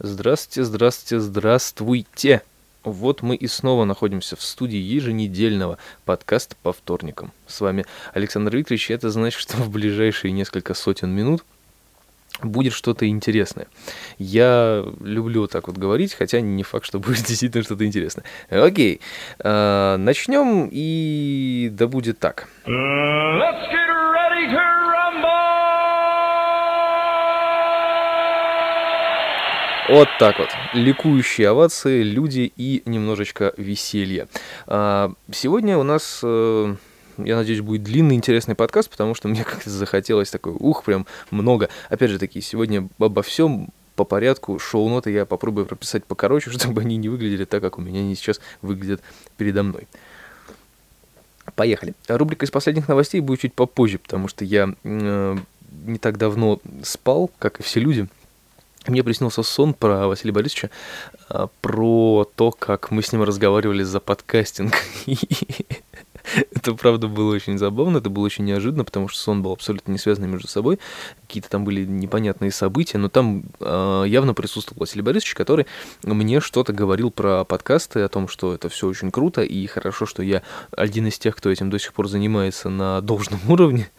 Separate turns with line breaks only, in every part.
Здравствуйте, здравствуйте, здравствуйте! Вот мы и снова находимся в студии еженедельного подкаста по вторникам. С вами Александр Викторович, и это значит, что в ближайшие несколько сотен минут будет что-то интересное. Я люблю так вот говорить, хотя не факт, что будет действительно что-то интересное. Окей, а, начнем, и да будет так. Let's get Вот так вот. Ликующие овации, люди и немножечко веселья. А, сегодня у нас, э, я надеюсь, будет длинный интересный подкаст, потому что мне как-то захотелось такой, ух, прям много. Опять же таки, сегодня обо всем по порядку. Шоу-ноты я попробую прописать покороче, чтобы они не выглядели так, как у меня они сейчас выглядят передо мной. Поехали. Рубрика из последних новостей будет чуть попозже, потому что я э, не так давно спал, как и все люди. Мне приснился сон про Василия Борисовича, а, про то, как мы с ним разговаривали за подкастинг. Это, правда, было очень забавно, это было очень неожиданно, потому что сон был абсолютно не связанный между собой. Какие-то там были непонятные события, но там э, явно присутствовал Василий Борисович, который мне что-то говорил про подкасты, о том, что это все очень круто, и хорошо, что я один из тех, кто этим до сих пор занимается на должном уровне.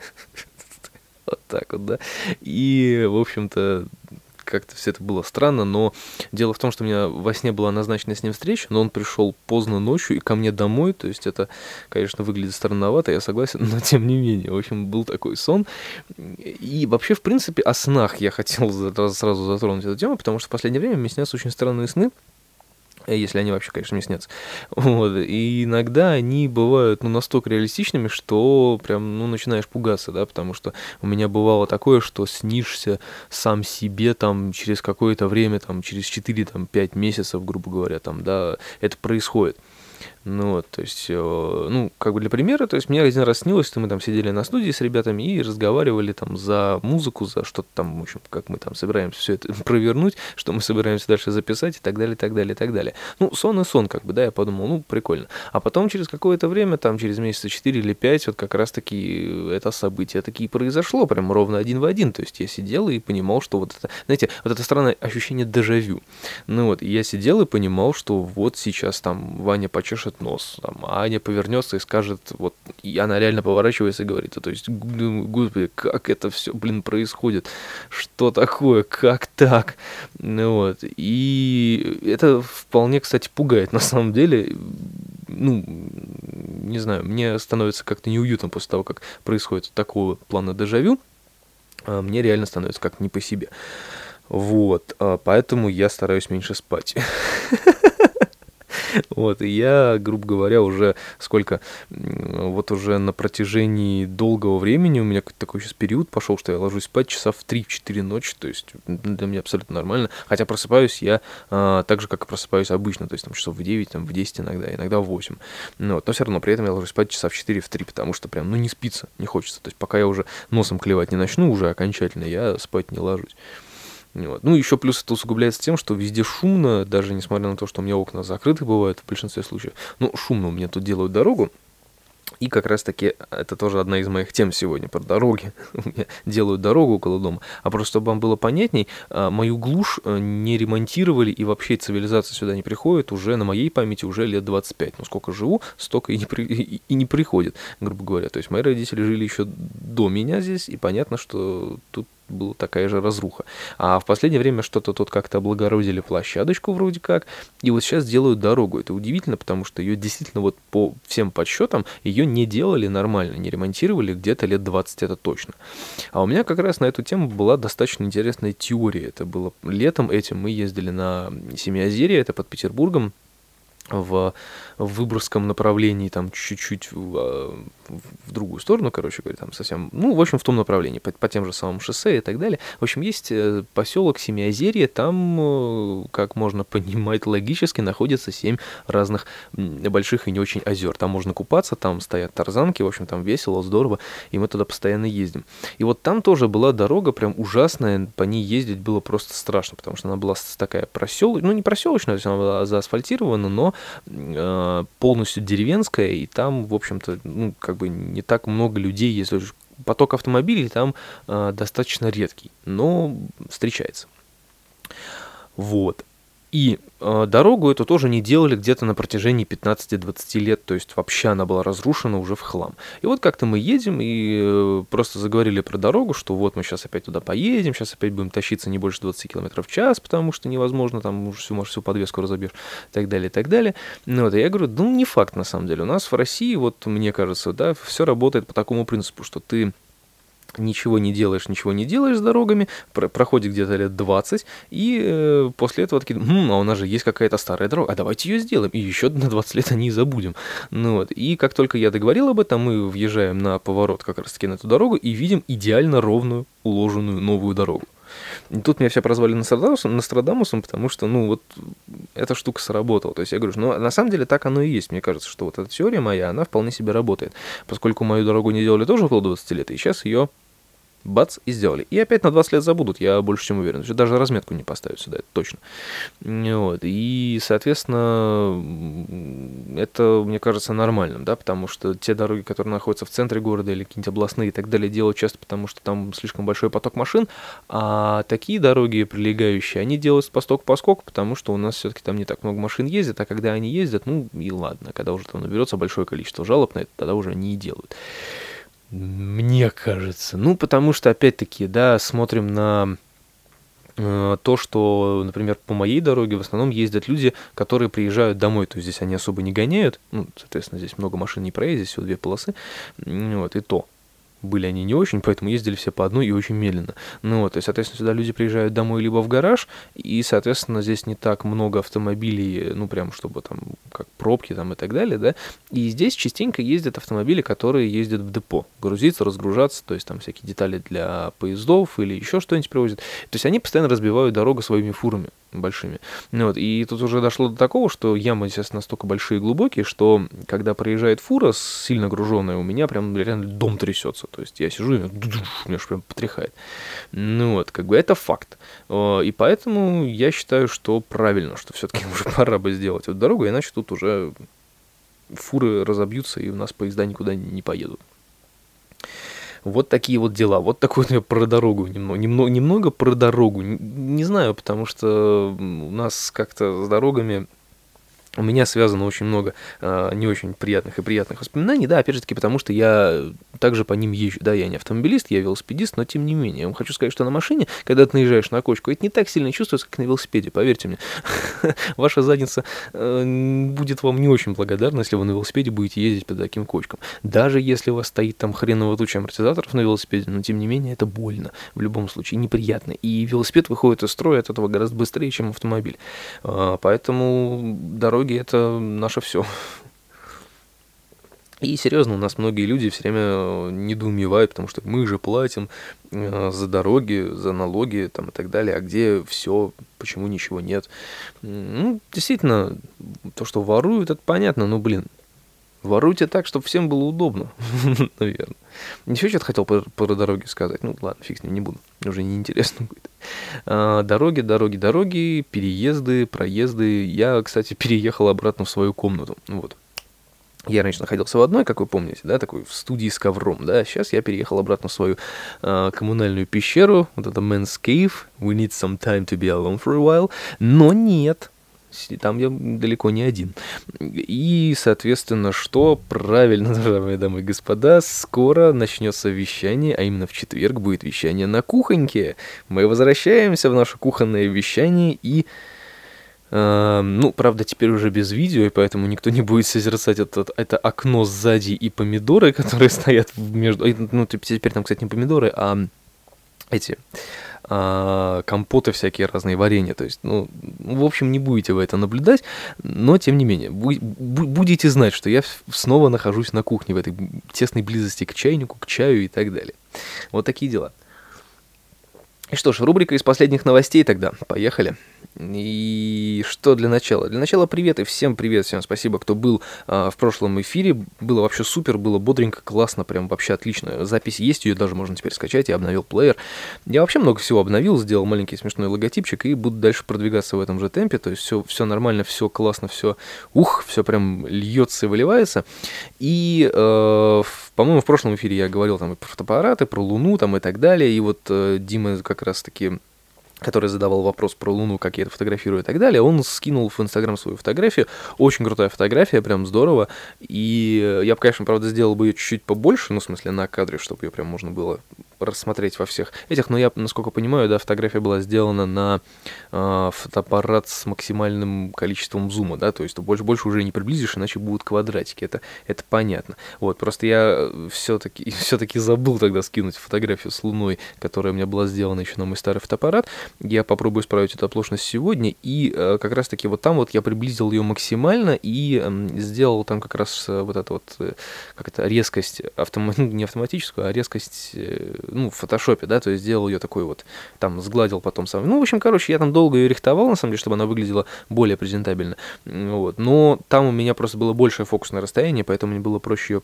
Вот так вот, да. И, в общем-то, как-то все это было странно, но дело в том, что у меня во сне была назначена с ним встреча, но он пришел поздно ночью и ко мне домой, то есть это, конечно, выглядит странновато, я согласен, но тем не менее, в общем, был такой сон. И вообще, в принципе, о снах я хотел сразу затронуть эту тему, потому что в последнее время мне снятся очень странные сны, если они вообще, конечно, мне снятся. Вот. И иногда они бывают ну, настолько реалистичными, что прям ну, начинаешь пугаться, да, потому что у меня бывало такое, что снишься сам себе там через какое-то время, там через 4-5 месяцев, грубо говоря, там, да, это происходит. Ну вот, то есть, э, ну, как бы для примера, то есть мне один раз снилось, что мы там сидели на студии с ребятами и разговаривали там за музыку, за что-то там, в общем, как мы там собираемся все это провернуть, что мы собираемся дальше записать и так далее, и так далее, и так далее. Ну, сон и сон, как бы, да, я подумал, ну, прикольно. А потом через какое-то время, там, через месяца 4 или 5, вот как раз-таки это событие таки произошло, прям ровно один в один. То есть я сидел и понимал, что вот это, знаете, вот это странное ощущение дежавю. Ну вот, я сидел и понимал, что вот сейчас там Ваня почешет нос, там, а Аня повернется и скажет, вот, и она реально поворачивается и говорит, то есть, господи, как это все, блин, происходит, что такое, как так, ну, вот, и это вполне, кстати, пугает, на самом деле, ну, не знаю, мне становится как-то неуютно после того, как происходит такого плана дежавю, а мне реально становится как не по себе. Вот, а поэтому я стараюсь меньше спать. Вот, и я, грубо говоря, уже сколько, вот уже на протяжении долгого времени у меня какой-то такой сейчас период пошел, что я ложусь спать часа в 3-4 ночи, то есть для меня абсолютно нормально. Хотя просыпаюсь я а, так же, как и просыпаюсь обычно, то есть там часов в 9, там в 10 иногда, иногда в 8. Ну, вот, но все равно при этом я ложусь спать часа в 4, в 3, потому что прям, ну, не спится, не хочется. То есть пока я уже носом клевать не начну уже окончательно, я спать не ложусь. Вот. Ну, еще плюс это усугубляется тем, что везде шумно, даже несмотря на то, что у меня окна закрыты бывают в большинстве случаев. Ну, шумно у меня тут делают дорогу, и как раз-таки это тоже одна из моих тем сегодня про дороги. Делают дорогу около дома. А просто чтобы вам было понятней, а, мою глушь э, не ремонтировали, и вообще цивилизация сюда не приходит уже на моей памяти уже лет 25. Ну, сколько живу, столько и не, при, и не приходит, грубо говоря. То есть мои родители жили еще до меня здесь, и понятно, что тут была такая же разруха. А в последнее время что-то тут как-то облагородили площадочку вроде как, и вот сейчас делают дорогу. Это удивительно, потому что ее действительно вот по всем подсчетам ее не делали нормально, не ремонтировали где-то лет 20, это точно. А у меня как раз на эту тему была достаточно интересная теория. Это было летом этим мы ездили на Семиозерье, это под Петербургом, в в Выборгском направлении, там чуть-чуть в, а, в другую сторону, короче говоря, там совсем, ну, в общем, в том направлении, по, по тем же самым шоссе и так далее. В общем, есть э, поселок Семиозерье, там, э, как можно понимать логически, находится семь разных больших и не очень озер. Там можно купаться, там стоят тарзанки, в общем, там весело, здорово, и мы туда постоянно ездим. И вот там тоже была дорога прям ужасная, по ней ездить было просто страшно, потому что она была такая проселочная, ну, не проселочная, она была заасфальтирована, но э, полностью деревенская, и там, в общем-то, ну, как бы не так много людей есть. Поток автомобилей там э, достаточно редкий, но встречается. Вот. И э, дорогу эту тоже не делали где-то на протяжении 15-20 лет, то есть вообще она была разрушена уже в хлам. И вот как-то мы едем и э, просто заговорили про дорогу, что вот мы сейчас опять туда поедем, сейчас опять будем тащиться не больше 20 км в час, потому что невозможно, там уже всю, может, всю подвеску разобьешь, и так далее, и так далее. Ну вот, и я говорю, ну не факт на самом деле. У нас в России, вот мне кажется, да, все работает по такому принципу, что ты ничего не делаешь, ничего не делаешь с дорогами, про проходит где-то лет 20, и э, после этого такие, хм, а у нас же есть какая-то старая дорога, а давайте ее сделаем, и еще на 20 лет они и забудем. Ну вот, и как только я договорил об этом, мы въезжаем на поворот как раз-таки на эту дорогу и видим идеально ровную, уложенную новую дорогу. И тут меня все прозвали Нострадамусом, Нострадамусом, потому что, ну, вот эта штука сработала. То есть я говорю, ну, на самом деле так оно и есть. Мне кажется, что вот эта теория моя, она вполне себе работает. Поскольку мою дорогу не делали тоже около 20 лет, и сейчас ее бац, и сделали. И опять на 20 лет забудут, я больше чем уверен. Даже разметку не поставят сюда, это точно. Вот. И, соответственно, это, мне кажется, нормальным, да, потому что те дороги, которые находятся в центре города или какие-нибудь областные и так далее, делают часто потому, что там слишком большой поток машин, а такие дороги прилегающие, они делают посток-поскок, потому что у нас все-таки там не так много машин ездит, а когда они ездят, ну и ладно, когда уже там наберется большое количество жалоб на это, тогда уже они и делают. Мне кажется. Ну, потому что, опять-таки, да, смотрим на э, то, что, например, по моей дороге в основном ездят люди, которые приезжают домой, то есть здесь они особо не гоняют, ну, соответственно, здесь много машин не проедет, всего две полосы, вот, и то были они не очень, поэтому ездили все по одной и очень медленно. Ну вот, и, соответственно, сюда люди приезжают домой либо в гараж, и, соответственно, здесь не так много автомобилей, ну, прям, чтобы там, как пробки там и так далее, да, и здесь частенько ездят автомобили, которые ездят в депо, грузиться, разгружаться, то есть там всякие детали для поездов или еще что-нибудь привозят. То есть они постоянно разбивают дорогу своими фурами большими. Ну, вот, и тут уже дошло до такого, что ямы, естественно, настолько большие и глубокие, что когда проезжает фура сильно груженная, у меня прям реально дом трясется. То есть я сижу, и меня прям потряхает. Ну вот, как бы это факт. И поэтому я считаю, что правильно, что все-таки уже пора бы сделать эту дорогу, иначе тут уже фуры разобьются, и у нас поезда никуда не поедут. Вот такие вот дела. Вот такой вот про дорогу немного, немного, немного про дорогу. Не, не знаю, потому что у нас как-то с дорогами у меня связано очень много э, не очень приятных и приятных воспоминаний, да, опять же таки, потому что я также по ним езжу, да, я не автомобилист, я велосипедист, но тем не менее, я вам хочу сказать, что на машине, когда ты наезжаешь на кочку, это не так сильно чувствуется, как на велосипеде, поверьте мне. Ваша задница э, будет вам не очень благодарна, если вы на велосипеде будете ездить по таким кочкам. Даже если у вас стоит там хреново туча амортизаторов на велосипеде, но тем не менее это больно, в любом случае, неприятно. И велосипед выходит из строя от этого гораздо быстрее, чем автомобиль. Э, поэтому дороги дороги это наше все. И серьезно, у нас многие люди все время недоумевают, потому что мы же платим э, за дороги, за налоги там, и так далее, а где все, почему ничего нет. Ну, действительно, то, что воруют, это понятно, но, блин, Воруйте так, чтобы всем было удобно, наверное. Еще что-то хотел про, дороги сказать. Ну, ладно, фиг с ним, не буду. Уже неинтересно будет. А, дороги, дороги, дороги, переезды, проезды. Я, кстати, переехал обратно в свою комнату. Вот. Я раньше находился в одной, как вы помните, да, такой в студии с ковром, да, сейчас я переехал обратно в свою э, коммунальную пещеру, вот это Man's Cave, we need some time to be alone for a while, но нет, там я далеко не один. И, соответственно, что правильно, дорогие дамы и господа, скоро начнется вещание, а именно в четверг будет вещание на кухоньке. Мы возвращаемся в наше кухонное вещание и... Uh, ну, правда, теперь уже без видео, и поэтому никто не будет созерцать это, это окно сзади и помидоры, которые стоят между... Ну, теперь там, кстати, не помидоры, а эти а, компоты всякие разные, варенья. То есть, ну, в общем, не будете вы это наблюдать, но тем не менее, будете знать, что я снова нахожусь на кухне в этой тесной близости к чайнику, к чаю и так далее. Вот такие дела. И что ж, рубрика из последних новостей тогда. Поехали. И что для начала? Для начала привет и всем привет, всем спасибо, кто был а, в прошлом эфире. Было вообще супер, было бодренько, классно, прям вообще отлично. Запись есть, ее даже можно теперь скачать, я обновил плеер. Я вообще много всего обновил, сделал маленький смешной логотипчик и буду дальше продвигаться в этом же темпе. То есть все, все нормально, все классно, все ух, все прям льется и выливается. И, э, по-моему, в прошлом эфире я говорил там и про фотоаппараты, про Луну там и так далее. И вот э, Дима как раз таки который задавал вопрос про Луну, как я это фотографирую и так далее, он скинул в Инстаграм свою фотографию. Очень крутая фотография, прям здорово. И я бы, конечно, правда, сделал бы ее чуть-чуть побольше, ну, в смысле, на кадре, чтобы ее прям можно было рассмотреть во всех этих, но я, насколько понимаю, да, фотография была сделана на э, фотоаппарат с максимальным количеством зума, да, то есть больше, больше уже не приблизишь, иначе будут квадратики, это, это понятно. Вот, просто я все-таки все таки забыл тогда скинуть фотографию с Луной, которая у меня была сделана еще на мой старый фотоаппарат. Я попробую исправить эту оплошность сегодня, и э, как раз-таки вот там вот я приблизил ее максимально и э, сделал там как раз э, вот эту вот, э, как это, резкость, автом... не автоматическую, а резкость э, ну, в фотошопе, да, то есть сделал ее такой вот, там, сгладил потом сам. Ну, в общем, короче, я там долго ее рихтовал, на самом деле, чтобы она выглядела более презентабельно. Вот. Но там у меня просто было большее фокусное расстояние, поэтому мне было проще ее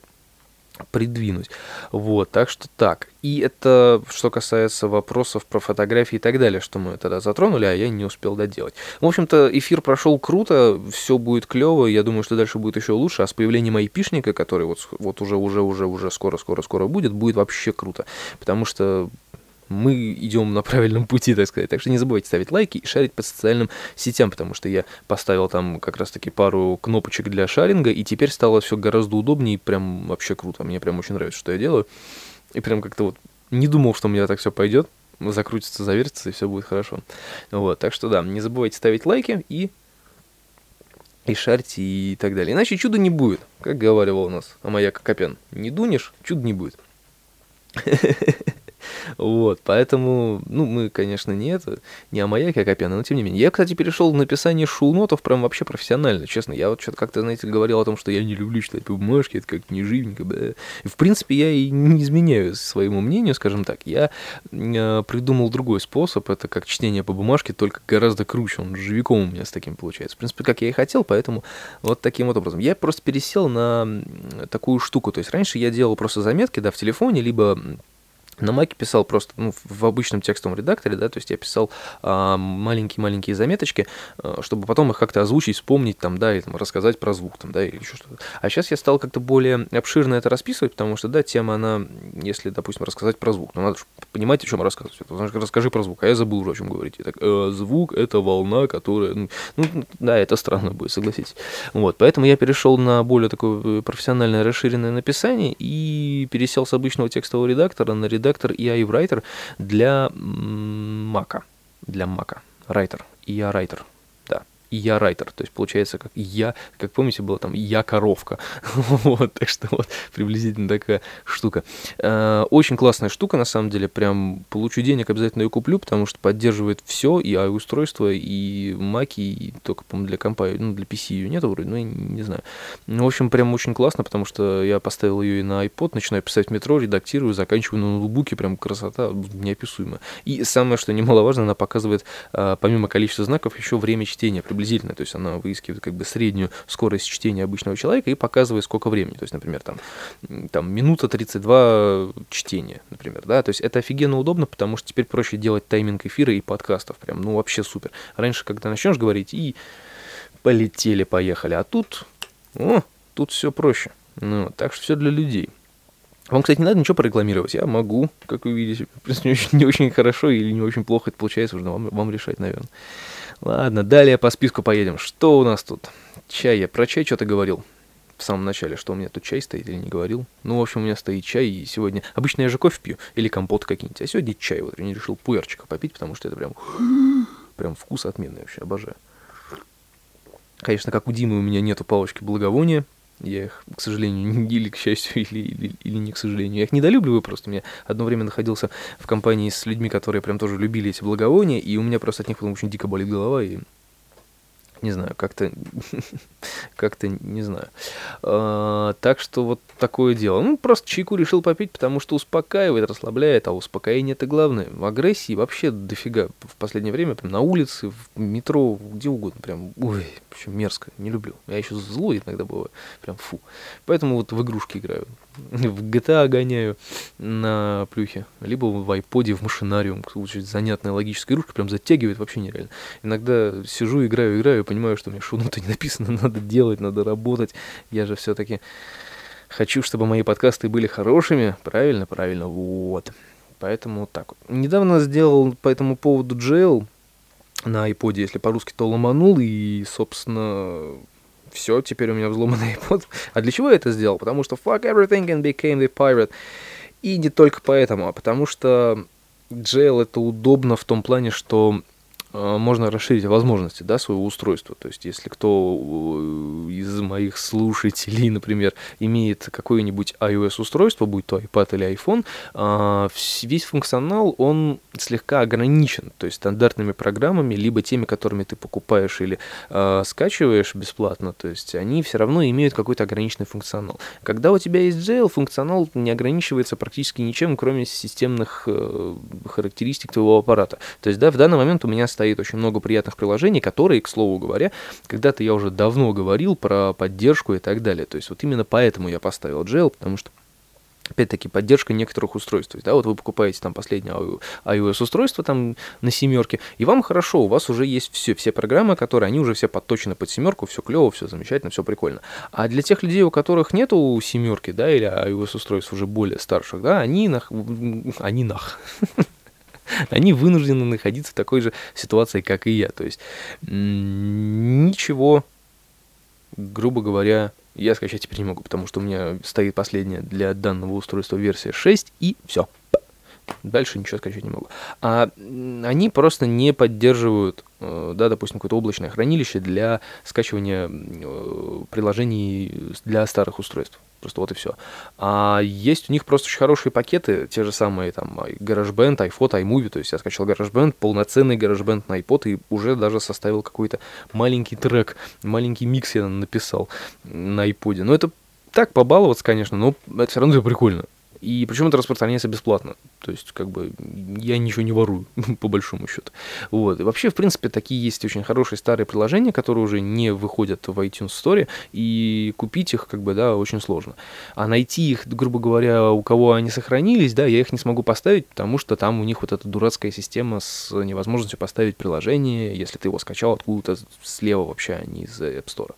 придвинуть. Вот, так что так. И это что касается вопросов про фотографии и так далее, что мы тогда затронули, а я не успел доделать. В общем-то, эфир прошел круто, все будет клево, я думаю, что дальше будет еще лучше, а с появлением айпишника, который вот, вот уже, уже, уже, уже скоро, скоро, скоро будет, будет вообще круто. Потому что мы идем на правильном пути, так сказать. Так что не забывайте ставить лайки и шарить по социальным сетям, потому что я поставил там как раз-таки пару кнопочек для шаринга, и теперь стало все гораздо удобнее, и прям вообще круто. Мне прям очень нравится, что я делаю. И прям как-то вот не думал, что у меня так все пойдет. Закрутится, завертится, и все будет хорошо. Вот, так что да, не забывайте ставить лайки и и шарьте и так далее. Иначе чуда не будет, как говорил у нас Амаяка Копян. Не дунешь, чуда не будет. Вот, поэтому, ну, мы, конечно, не это, не о маяке Акопяна, но тем не менее. Я, кстати, перешел в написание шоу-нотов прям вообще профессионально, честно. Я вот что-то как-то, знаете, говорил о том, что я не люблю читать бумажки, это как не живенько, бля. В принципе, я и не изменяю своему мнению, скажем так. Я э, придумал другой способ, это как чтение по бумажке, только гораздо круче, он живиком у меня с таким получается. В принципе, как я и хотел, поэтому вот таким вот образом. Я просто пересел на такую штуку, то есть раньше я делал просто заметки, да, в телефоне, либо на Маке писал просто ну, в обычном текстовом редакторе, да, то есть я писал а, маленькие-маленькие заметочки, а, чтобы потом их как-то озвучить, вспомнить там, да, и там, рассказать про звук там, да, или еще что-то. А сейчас я стал как-то более обширно это расписывать, потому что, да, тема, она, если, допустим, рассказать про звук, ну, надо понимать, о чем рассказывать. Расскажи про звук, а я забыл уже, о чем говорить. И э, звук — это волна, которая... Ну, ну, да, это странно будет, согласитесь. Вот, поэтому я перешел на более такое э, профессиональное расширенное написание и пересел с обычного текстового редактора на редактор редактор EI Writer для Мака. Для Мака. Writer. EI Writer и я райтер. То есть получается, как я, как помните, было там я коровка. вот, так что вот приблизительно такая штука. Э, очень классная штука, на самом деле. Прям получу денег, обязательно ее куплю, потому что поддерживает все, и устройство, и маки, и только, по-моему, для компа, ну, для PC ее нет вроде, ну, не знаю. Ну, в общем, прям очень классно, потому что я поставил ее и на iPod, начинаю писать в метро, редактирую, заканчиваю на ноутбуке, прям красота неописуемая. И самое, что немаловажно, она показывает, э, помимо количества знаков, еще время чтения, то есть она выискивает как бы среднюю скорость чтения обычного человека и показывает, сколько времени, то есть, например, там, там минута 32 чтения, например, да, то есть это офигенно удобно, потому что теперь проще делать тайминг эфира и подкастов, прям, ну, вообще супер. Раньше, когда начнешь говорить, и полетели, поехали, а тут, о, тут все проще. Ну, так что все для людей. Вам, кстати, не надо ничего порекламировать. Я могу, как вы видите. Не очень, не очень хорошо или не очень плохо это получается, уже вам, вам решать, наверное. Ладно, далее по списку поедем. Что у нас тут? Чай. Я про чай что-то говорил в самом начале, что у меня тут чай стоит или не говорил. Ну, в общем, у меня стоит чай, и сегодня... Обычно я же кофе пью или компот какие-нибудь, а сегодня чай. Вот я не решил пуэрчика попить, потому что это прям... Прям вкус отменный вообще, обожаю. Конечно, как у Димы у меня нету палочки благовония, я их, к сожалению, или к счастью, или, или, или не к сожалению. Я их недолюбливаю просто. Я одно время находился в компании с людьми, которые прям тоже любили эти благовония, и у меня просто от них потом очень дико болит голова, и не знаю, как-то, как-то, не знаю. А, так что вот такое дело. Ну, просто чайку решил попить, потому что успокаивает, расслабляет, а успокоение это главное. Агрессии вообще дофига в последнее время, прям на улице, в метро, где угодно, прям, ой, вообще мерзко, не люблю. Я еще злой иногда бываю, прям фу. Поэтому вот в игрушки играю. в GTA гоняю на плюхе, либо в iPod, в машинариум. Очень занятная логическая игрушка, прям затягивает вообще нереально. Иногда сижу, играю, играю, понимаю, что у меня шоу-ноты не написано, надо делать, надо работать. Я же все-таки хочу, чтобы мои подкасты были хорошими. Правильно, правильно, вот. Поэтому вот так вот. Недавно сделал по этому поводу jail на iPod, если по-русски, то ломанул, и, собственно, все, теперь у меня взломанный iPod. А для чего я это сделал? Потому что fuck everything and became the pirate. И не только поэтому, а потому что jail это удобно в том плане, что можно расширить возможности да, своего устройства. То есть, если кто э, из моих слушателей, например, имеет какое-нибудь iOS-устройство, будь то iPad или iPhone, э, весь функционал, он слегка ограничен. То есть, стандартными программами, либо теми, которыми ты покупаешь или скачиваешь бесплатно, то есть, они все равно имеют какой-то ограниченный функционал. Когда у тебя есть jail, функционал не ограничивается практически ничем, кроме системных характеристик твоего аппарата. То есть, да, в данный момент у меня стоит очень много приятных приложений, которые, к слову говоря, когда-то я уже давно говорил про поддержку и так далее. То есть вот именно поэтому я поставил Gel, потому что опять-таки, поддержка некоторых устройств. да, вот вы покупаете там последнее iOS-устройство там на семерке, и вам хорошо, у вас уже есть все, все программы, которые, они уже все подточены под семерку, все клево, все замечательно, все прикольно. А для тех людей, у которых нету семерки, да, или iOS-устройств уже более старших, да, они нах... Они нах. они вынуждены находиться в такой же ситуации, как и я. То есть ничего, грубо говоря, я скачать теперь не могу, потому что у меня стоит последняя для данного устройства версия 6, и все. Дальше ничего скачать не могу. А они просто не поддерживают, э, да, допустим, какое-то облачное хранилище для скачивания э, приложений для старых устройств. Просто вот и все. А есть у них просто очень хорошие пакеты, те же самые там GarageBand, iPhone, iMovie, то есть я скачал GarageBand, полноценный GarageBand на iPod и уже даже составил какой-то маленький трек, маленький микс я написал на iPod. Но это так побаловаться, конечно, но это все равно прикольно. И причем это распространяется бесплатно. То есть, как бы, я ничего не ворую, по большому счету. Вот. И вообще, в принципе, такие есть очень хорошие старые приложения, которые уже не выходят в iTunes Store, и купить их, как бы, да, очень сложно. А найти их, грубо говоря, у кого они сохранились, да, я их не смогу поставить, потому что там у них вот эта дурацкая система с невозможностью поставить приложение, если ты его скачал откуда-то слева вообще, а не из App Store.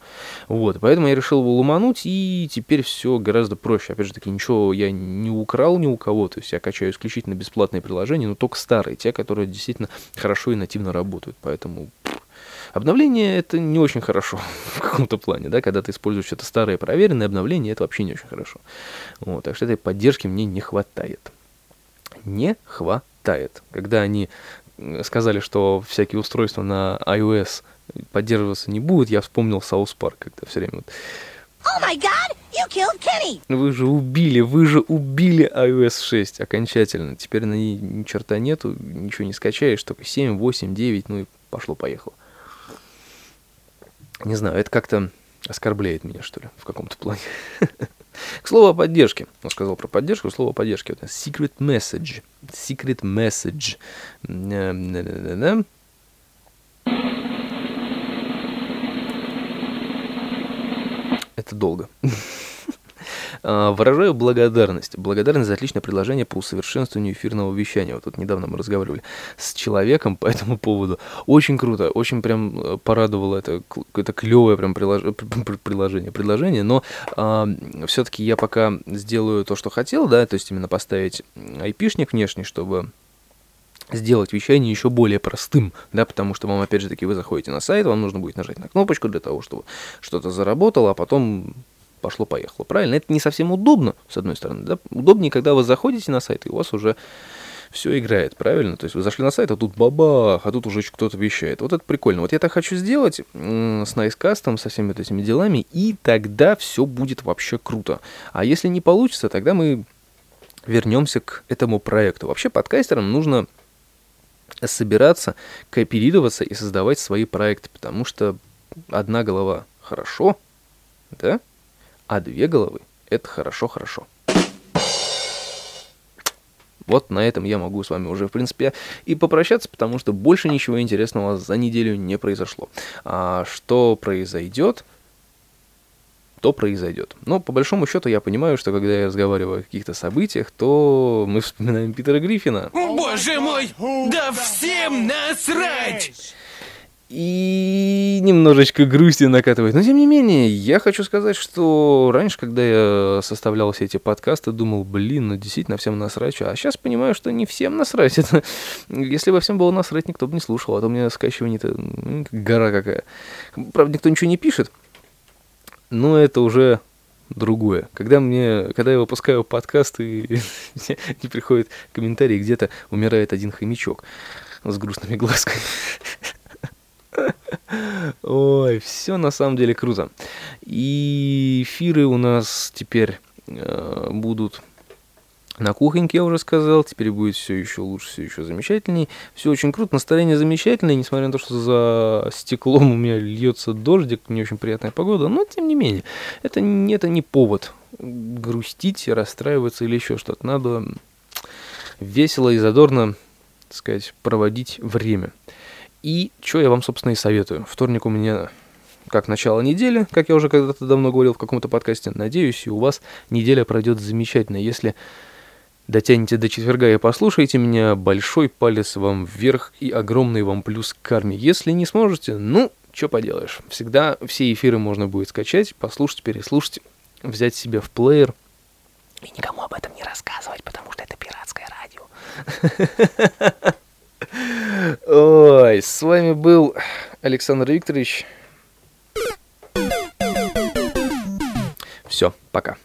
Вот. Поэтому я решил его ломануть, и теперь все гораздо проще. Опять же таки, ничего я не украл ни у кого, то есть я качаю исключительно бесплатные приложения, но только старые, те, которые действительно хорошо и нативно работают. Поэтому Обновление это не очень хорошо в каком-то плане, да, когда ты используешь что-то старое, проверенное обновление, это вообще не очень хорошо. Вот, так что этой поддержки мне не хватает. Не хватает. Когда они сказали, что всякие устройства на iOS поддерживаться не будут, я вспомнил South Park, когда все время вот Oh Kenny! Вы же убили, вы же убили iOS 6 окончательно. Теперь на ней ни черта нету, ничего не скачаешь, только 7, 8, 9, ну и пошло-поехало. Не знаю, это как-то оскорбляет меня, что ли, в каком-то плане. К слову о поддержке. Он сказал про поддержку, слово о поддержке. Secret message. Secret message. Это долго. А, выражаю благодарность. Благодарность за отличное предложение по усовершенствованию эфирного вещания. Вот тут недавно мы разговаривали с человеком по этому поводу. Очень круто, очень прям э, порадовало это, это клевое прям прилож... приложение, предложение, но а, все-таки я пока сделаю то, что хотел, да, то есть именно поставить айпишник внешний, чтобы сделать вещание еще более простым, да, потому что вам, опять же таки, вы заходите на сайт, вам нужно будет нажать на кнопочку для того, чтобы что-то заработало, а потом пошло-поехало. Правильно? Это не совсем удобно, с одной стороны, да? Удобнее, когда вы заходите на сайт, и у вас уже все играет, правильно? То есть вы зашли на сайт, а тут бабах, а тут уже кто-то вещает. Вот это прикольно. Вот я так хочу сделать с Nicecast, со всеми вот этими делами, и тогда все будет вообще круто. А если не получится, тогда мы вернемся к этому проекту. Вообще подкастерам нужно собираться, кооперироваться и создавать свои проекты, потому что одна голова хорошо, да, а две головы это хорошо-хорошо. Вот на этом я могу с вами уже, в принципе, и попрощаться, потому что больше ничего интересного за неделю не произошло. А что произойдет, то произойдет. Но по большому счету я понимаю, что когда я разговариваю о каких-то событиях, то мы вспоминаем Питера
Боже мой! Да всем насрать!
И немножечко грусти накатывает. Но тем не менее, я хочу сказать, что раньше, когда я составлял все эти подкасты, думал, блин, ну действительно всем насрать. А сейчас понимаю, что не всем насрать. Это, если бы всем было насрать, никто бы не слушал. А то у меня скачивание-то гора какая. Правда, никто ничего не пишет. Но это уже другое. Когда мне, когда я выпускаю подкасты, не приходят комментарии, где-то умирает один хомячок с грустными глазками. Ой, все на самом деле круто. И эфиры у нас теперь э, будут на кухоньке, я уже сказал. Теперь будет все еще лучше, все еще замечательней. Все очень круто, настроение замечательное, несмотря на то, что за стеклом у меня льется дождик, не очень приятная погода, но тем не менее, это, это не повод грустить, расстраиваться или еще что-то. Надо весело и задорно, так сказать, проводить время. И что я вам, собственно, и советую. Вторник у меня как начало недели, как я уже когда-то давно говорил в каком-то подкасте. Надеюсь, и у вас неделя пройдет замечательно. Если дотянете до четверга и послушаете меня, большой палец вам вверх и огромный вам плюс к карме. Если не сможете, ну, что поделаешь. Всегда все эфиры можно будет скачать, послушать, переслушать, взять себе в плеер. И никому об этом не рассказывать, потому что это пиратское радио. Ой, с вами был Александр Викторович. Все, пока.